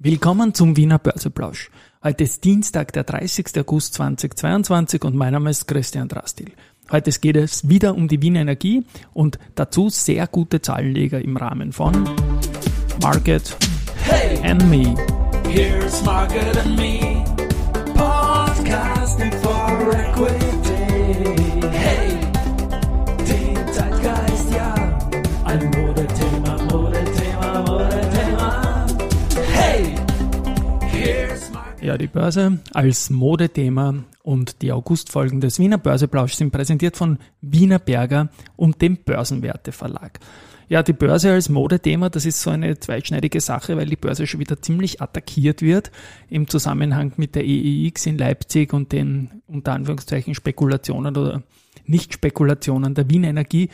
Willkommen zum Wiener Börseplausch. Heute ist Dienstag, der 30. August 2022 und mein Name ist Christian Drastil. Heute geht es wieder um die Wiener Energie und dazu sehr gute Zahlenleger im Rahmen von Market hey, and Me. Here's Market and Me. Podcasting for Equity. Ja, die Börse als Modethema und die Augustfolgen des Wiener Börseplausch sind präsentiert von Wiener Berger und dem Börsenwerte Verlag. Ja, die Börse als Modethema, das ist so eine zweischneidige Sache, weil die Börse schon wieder ziemlich attackiert wird im Zusammenhang mit der EEX in Leipzig und den unter Anführungszeichen Spekulationen oder Nicht-Spekulationen der Wien Energie.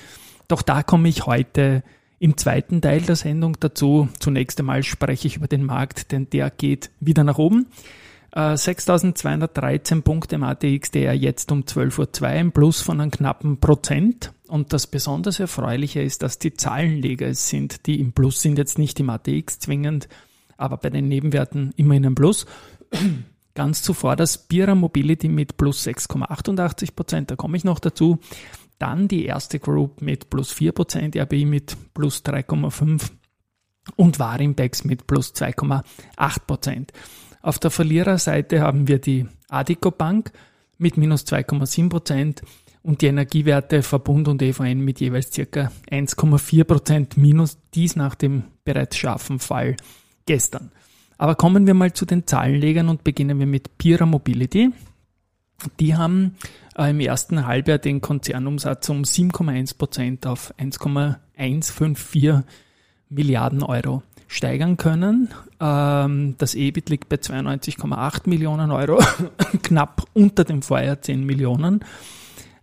Doch da komme ich heute im zweiten Teil der Sendung dazu. Zunächst einmal spreche ich über den Markt, denn der geht wieder nach oben. 6.213 Punkte im ATX, der jetzt um 12.02 Uhr ein Plus von einem knappen Prozent. Und das besonders Erfreuliche ist, dass die Zahlenleger es sind, die im Plus sind, jetzt nicht im ATX zwingend, aber bei den Nebenwerten immer in einem Plus. Ganz zuvor das Bira Mobility mit plus 6,88 Prozent, da komme ich noch dazu. Dann die erste Group mit plus 4 Prozent, RBI mit plus 3,5 und Warimbex mit plus 2,8 Prozent. Auf der Verliererseite haben wir die Adico Bank mit minus 2,7 Prozent und die Energiewerte Verbund und EVN mit jeweils circa 1,4 Prozent minus, dies nach dem bereits scharfen Fall gestern. Aber kommen wir mal zu den Zahlenlegern und beginnen wir mit Pira Mobility. Die haben äh, im ersten Halbjahr den Konzernumsatz um 7,1 Prozent auf 1,154 Milliarden Euro steigern können. Ähm, das EBIT liegt bei 92,8 Millionen Euro, knapp unter dem Vorjahr 10 Millionen.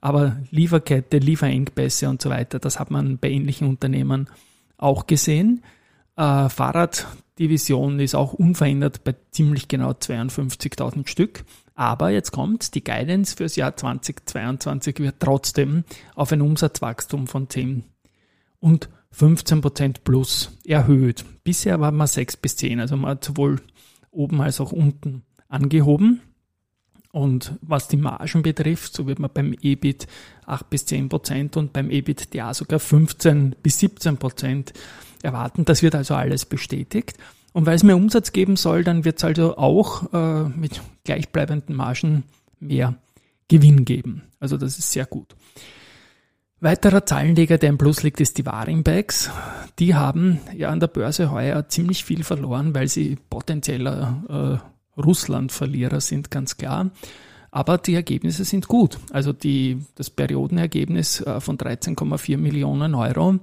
Aber Lieferkette, Lieferengpässe und so weiter, das hat man bei ähnlichen Unternehmen auch gesehen. Äh, Fahrraddivision ist auch unverändert bei ziemlich genau 52.000 Stück. Aber jetzt kommt, die Guidance fürs Jahr 2022 wird trotzdem auf ein Umsatzwachstum von 10 und 15% plus erhöht. Bisher waren wir 6 bis 10, also man hat sowohl oben als auch unten angehoben. Und was die Margen betrifft, so wird man beim EBIT 8 bis 10 Prozent und beim EBITDA sogar 15 bis 17 Prozent erwarten. Das wird also alles bestätigt. Und weil es mehr Umsatz geben soll, dann wird es also auch äh, mit gleichbleibenden Margen mehr Gewinn geben. Also das ist sehr gut. Weiterer Zahlenleger, der im Plus liegt, ist die Warimbags. Die haben ja an der Börse heuer ziemlich viel verloren, weil sie potenzieller äh, Russland-Verlierer sind, ganz klar. Aber die Ergebnisse sind gut. Also die, das Periodenergebnis äh, von 13,4 Millionen Euro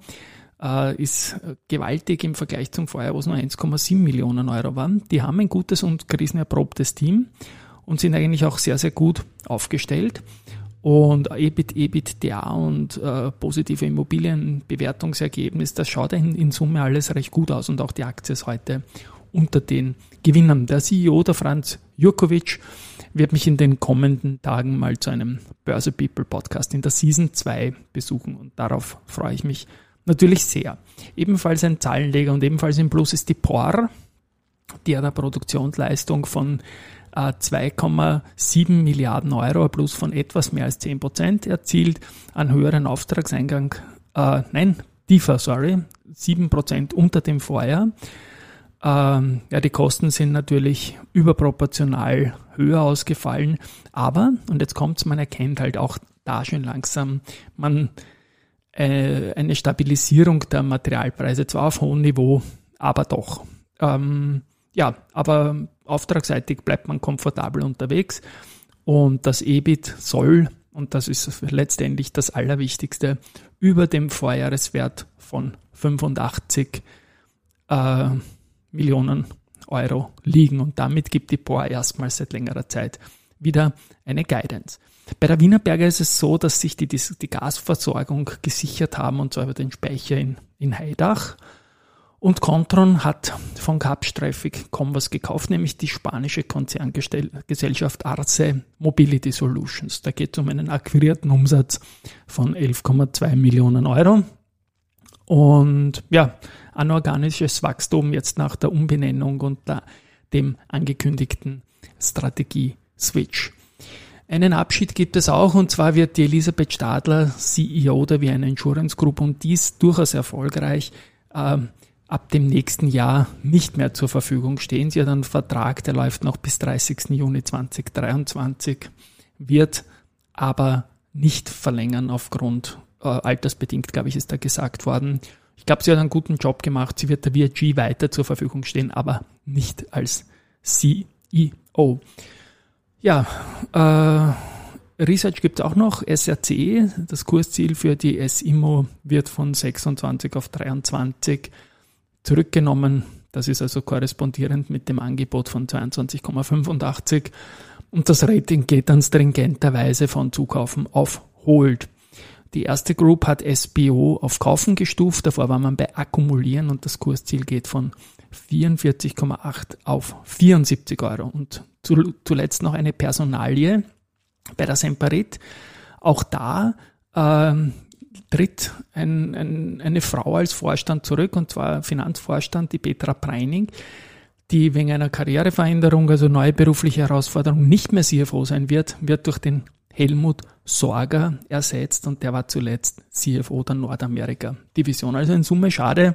äh, ist gewaltig im Vergleich zum Vorjahr, wo es nur 1,7 Millionen Euro waren. Die haben ein gutes und krisenerprobtes Team und sind eigentlich auch sehr, sehr gut aufgestellt. Und EBIT, EBITDA und äh, positive Immobilienbewertungsergebnis, das schaut in, in Summe alles recht gut aus und auch die Aktie ist heute unter den Gewinnern. Der CEO, der Franz Jurkovic, wird mich in den kommenden Tagen mal zu einem Börse People Podcast in der Season 2 besuchen und darauf freue ich mich natürlich sehr. Ebenfalls ein Zahlenleger und ebenfalls im Plus ist die POR, die hat eine Produktionsleistung von 2,7 Milliarden Euro, plus von etwas mehr als 10 Prozent erzielt, an höheren Auftragseingang, äh, nein, tiefer, sorry, 7 Prozent unter dem Vorjahr. Ähm, ja, die Kosten sind natürlich überproportional höher ausgefallen, aber, und jetzt kommt's, man erkennt halt auch da schon langsam, man äh, eine Stabilisierung der Materialpreise, zwar auf hohem Niveau, aber doch. Ähm, ja, aber auftragsseitig bleibt man komfortabel unterwegs und das EBIT soll, und das ist letztendlich das Allerwichtigste, über dem Vorjahreswert von 85 äh, Millionen Euro liegen. Und damit gibt die POR erstmals seit längerer Zeit wieder eine Guidance. Bei der Wienerberger ist es so, dass sich die, die Gasversorgung gesichert haben, und zwar über den Speicher in, in Heidach. Und Contron hat von Capsch Traffic Converse gekauft, nämlich die spanische Konzerngesellschaft Arce Mobility Solutions. Da geht es um einen akquirierten Umsatz von 11,2 Millionen Euro. Und ja, anorganisches Wachstum jetzt nach der Umbenennung und der dem angekündigten Strategie-Switch. Einen Abschied gibt es auch und zwar wird die Elisabeth Stadler CEO der Vienna Insurance Group und dies durchaus erfolgreich äh, ab dem nächsten Jahr nicht mehr zur Verfügung stehen. Sie hat einen Vertrag, der läuft noch bis 30. Juni 2023, wird aber nicht verlängern aufgrund äh, altersbedingt, glaube ich, ist da gesagt worden. Ich glaube, sie hat einen guten Job gemacht. Sie wird der VG weiter zur Verfügung stehen, aber nicht als CEO. Ja, äh, Research gibt es auch noch, SRC, das Kursziel für die SIMO wird von 26 auf 23 zurückgenommen. Das ist also korrespondierend mit dem Angebot von 22,85 und das Rating geht dann stringenterweise von Zukaufen auf Hold. Die erste Group hat SBO auf Kaufen gestuft, davor war man bei Akkumulieren und das Kursziel geht von 44,8 auf 74 Euro. Und zuletzt noch eine Personalie bei der Semperit. Auch da ähm, tritt ein, ein, eine Frau als Vorstand zurück, und zwar Finanzvorstand, die Petra Preining, die wegen einer Karriereveränderung, also neue berufliche Herausforderung, nicht mehr CFO sein wird, wird durch den Helmut Sorger ersetzt und der war zuletzt CFO der Nordamerika-Division. Also in Summe schade,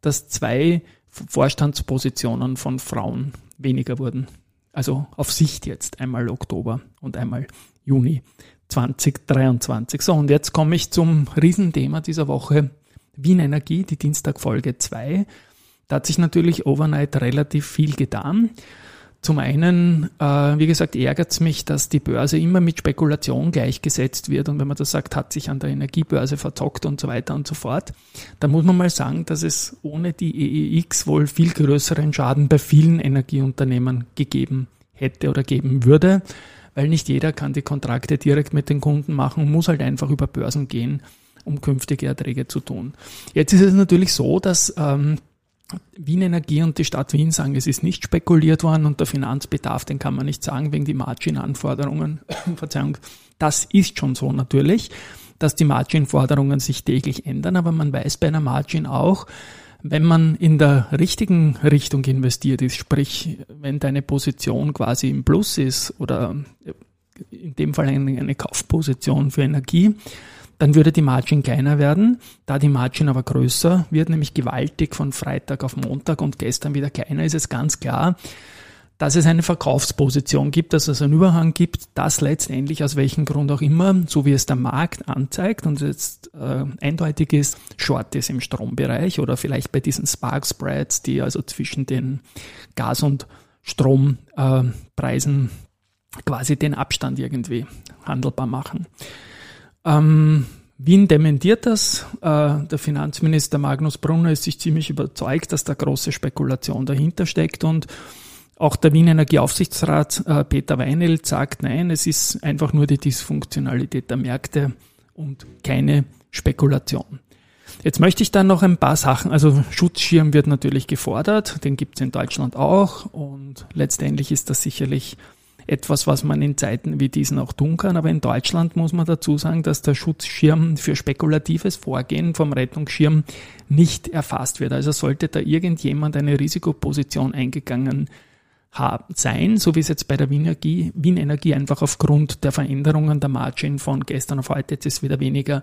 dass zwei Vorstandspositionen von Frauen weniger wurden. Also auf Sicht jetzt einmal Oktober und einmal Juni 2023. So, und jetzt komme ich zum Riesenthema dieser Woche. Wien Energie, die Dienstagfolge 2. Da hat sich natürlich overnight relativ viel getan. Zum einen, äh, wie gesagt, ärgert es mich, dass die Börse immer mit Spekulation gleichgesetzt wird. Und wenn man das sagt, hat sich an der Energiebörse verzockt und so weiter und so fort, dann muss man mal sagen, dass es ohne die EEX wohl viel größeren Schaden bei vielen Energieunternehmen gegeben hätte oder geben würde, weil nicht jeder kann die Kontrakte direkt mit den Kunden machen und muss halt einfach über Börsen gehen, um künftige Erträge zu tun. Jetzt ist es natürlich so, dass ähm, Wien Energie und die Stadt Wien sagen, es ist nicht spekuliert worden und der Finanzbedarf, den kann man nicht sagen wegen die Margin-Anforderungen. Verzeihung, das ist schon so natürlich, dass die Margin-Forderungen sich täglich ändern, aber man weiß bei einer Margin auch, wenn man in der richtigen Richtung investiert ist, sprich, wenn deine Position quasi im Plus ist oder in dem Fall eine, eine Kaufposition für Energie, dann würde die Margin kleiner werden. Da die Margin aber größer wird, nämlich gewaltig von Freitag auf Montag und gestern wieder kleiner, ist es ganz klar, dass es eine Verkaufsposition gibt, dass es einen Überhang gibt, das letztendlich aus welchem Grund auch immer, so wie es der Markt anzeigt und jetzt äh, eindeutig ist, Short ist im Strombereich oder vielleicht bei diesen Spark Spreads, die also zwischen den Gas- und Strompreisen äh, quasi den Abstand irgendwie handelbar machen. Ähm, Wien dementiert das. Äh, der Finanzminister Magnus Brunner ist sich ziemlich überzeugt, dass da große Spekulation dahinter steckt und auch der Wien Energieaufsichtsrat äh, Peter Weinelt sagt, nein, es ist einfach nur die Dysfunktionalität der Märkte und keine Spekulation. Jetzt möchte ich dann noch ein paar Sachen, also Schutzschirm wird natürlich gefordert, den gibt es in Deutschland auch und letztendlich ist das sicherlich etwas, was man in Zeiten wie diesen auch tun kann. Aber in Deutschland muss man dazu sagen, dass der Schutzschirm für spekulatives Vorgehen vom Rettungsschirm nicht erfasst wird. Also sollte da irgendjemand eine Risikoposition eingegangen haben, sein, so wie es jetzt bei der Wien Energie, Wien Energie einfach aufgrund der Veränderungen der Margin von gestern auf heute, jetzt ist wieder weniger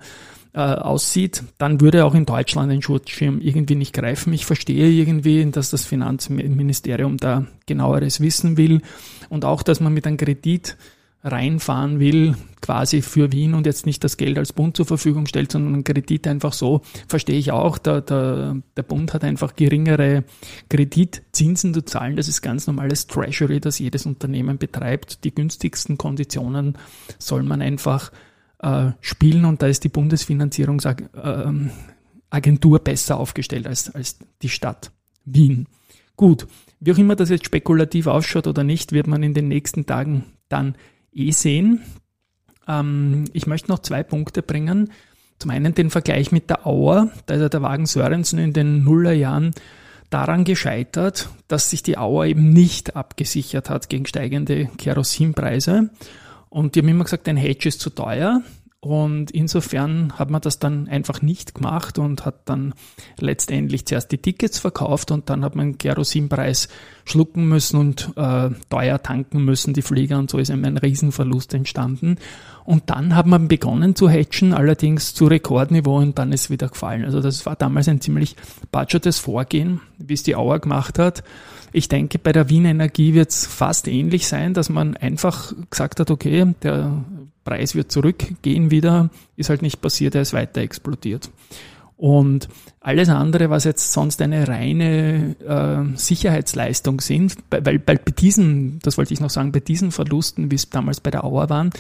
äh, aussieht, dann würde auch in Deutschland ein Schutzschirm irgendwie nicht greifen. Ich verstehe irgendwie, dass das Finanzministerium da genaueres wissen will und auch, dass man mit einem Kredit reinfahren will, quasi für Wien und jetzt nicht das Geld als Bund zur Verfügung stellt, sondern einen Kredit einfach so, verstehe ich auch, der, der, der Bund hat einfach geringere Kreditzinsen zu zahlen. Das ist ganz normales Treasury, das jedes Unternehmen betreibt. Die günstigsten Konditionen soll man einfach äh, spielen und da ist die Bundesfinanzierungsagentur äh, besser aufgestellt als, als die Stadt Wien. Gut, wie auch immer das jetzt spekulativ ausschaut oder nicht, wird man in den nächsten Tagen dann eh sehen. Ähm, ich möchte noch zwei Punkte bringen. Zum einen den Vergleich mit der Auer. Da ist ja der Wagen Sörensen in den Nullerjahren daran gescheitert, dass sich die Auer eben nicht abgesichert hat gegen steigende Kerosinpreise. Und die haben immer gesagt, ein Hedge ist zu teuer. Und insofern hat man das dann einfach nicht gemacht und hat dann letztendlich zuerst die Tickets verkauft und dann hat man Kerosinpreis schlucken müssen und äh, teuer tanken müssen, die Flieger, und so ist eben ein Riesenverlust entstanden. Und dann hat man begonnen zu hatchen, allerdings zu Rekordniveau und dann ist wieder gefallen. Also das war damals ein ziemlich budgetes Vorgehen, wie es die Auer gemacht hat. Ich denke, bei der Wien Energie wird es fast ähnlich sein, dass man einfach gesagt hat, okay, der Preis wird zurückgehen wieder, ist halt nicht passiert, er ist weiter explodiert. Und alles andere, was jetzt sonst eine reine äh, Sicherheitsleistung sind, weil, weil bei diesen, das wollte ich noch sagen, bei diesen Verlusten, wie es damals bei der Auer waren,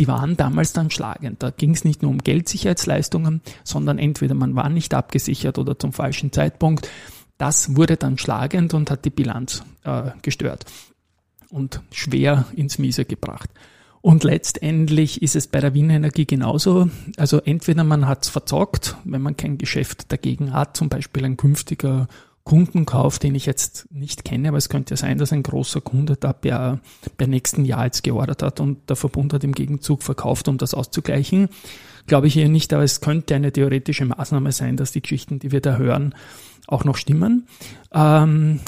die waren damals dann schlagend. Da ging es nicht nur um Geldsicherheitsleistungen, sondern entweder man war nicht abgesichert oder zum falschen Zeitpunkt. Das wurde dann schlagend und hat die Bilanz äh, gestört und schwer ins Miese gebracht. Und letztendlich ist es bei der Wiener Energie genauso. Also entweder man hat es verzockt, wenn man kein Geschäft dagegen hat, zum Beispiel ein künftiger Kundenkauf, den ich jetzt nicht kenne, aber es könnte ja sein, dass ein großer Kunde da per, per nächsten Jahr jetzt geordert hat und der Verbund hat im Gegenzug verkauft, um das auszugleichen. Glaube ich hier nicht, aber es könnte eine theoretische Maßnahme sein, dass die Geschichten, die wir da hören, auch noch stimmen. Ähm,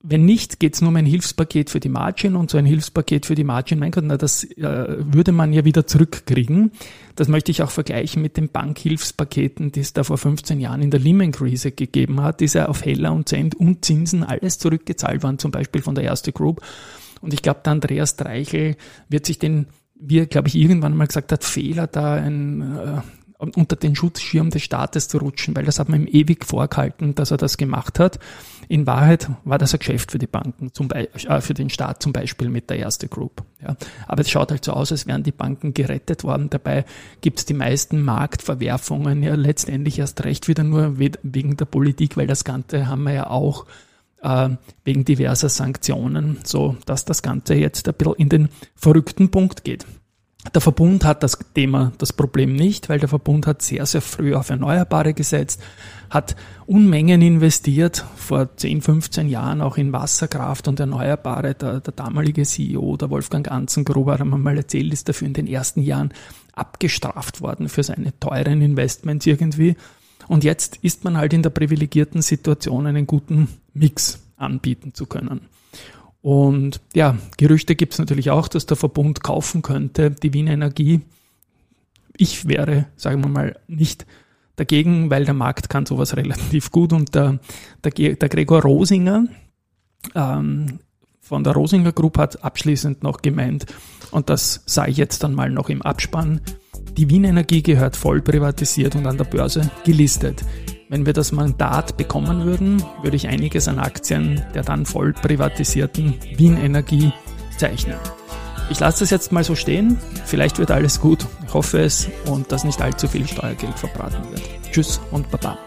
wenn nicht, geht es nur um ein Hilfspaket für die Margin und so ein Hilfspaket für die Margin, mein Gott, na, das äh, würde man ja wieder zurückkriegen. Das möchte ich auch vergleichen mit den Bankhilfspaketen, die es da vor 15 Jahren in der Lehman-Krise gegeben hat, die ja auf Heller und Cent und Zinsen alles zurückgezahlt waren, zum Beispiel von der Erste Group. Und ich glaube, der Andreas Dreichel wird sich den, wie er, glaube ich, irgendwann mal gesagt hat, Fehler da ein äh, unter den Schutzschirm des Staates zu rutschen, weil das hat man ihm ewig vorgehalten, dass er das gemacht hat. In Wahrheit war das ein Geschäft für die Banken, zum Beispiel, äh, für den Staat zum Beispiel mit der erste Group. Ja. Aber es schaut halt so aus, als wären die Banken gerettet worden. Dabei gibt es die meisten Marktverwerfungen ja letztendlich erst recht wieder nur wegen der Politik, weil das Ganze haben wir ja auch äh, wegen diverser Sanktionen, so dass das Ganze jetzt ein bisschen in den verrückten Punkt geht. Der Verbund hat das Thema, das Problem nicht, weil der Verbund hat sehr, sehr früh auf Erneuerbare gesetzt, hat Unmengen investiert, vor 10, 15 Jahren auch in Wasserkraft und Erneuerbare. Der, der damalige CEO, der Wolfgang Anzengruber, hat man mal erzählt, ist dafür in den ersten Jahren abgestraft worden für seine teuren Investments irgendwie. Und jetzt ist man halt in der privilegierten Situation, einen guten Mix anbieten zu können. Und ja, Gerüchte gibt es natürlich auch, dass der Verbund kaufen könnte, die Wiener Energie. Ich wäre, sagen wir mal, nicht dagegen, weil der Markt kann sowas relativ gut. Und der, der, der Gregor Rosinger ähm, von der Rosinger Group hat abschließend noch gemeint, und das ich jetzt dann mal noch im Abspann, die Wien Energie gehört voll privatisiert und an der Börse gelistet. Wenn wir das Mandat bekommen würden, würde ich einiges an Aktien der dann voll privatisierten Wien Energie zeichnen. Ich lasse das jetzt mal so stehen. Vielleicht wird alles gut. Ich hoffe es und dass nicht allzu viel Steuergeld verbraten wird. Tschüss und Baba.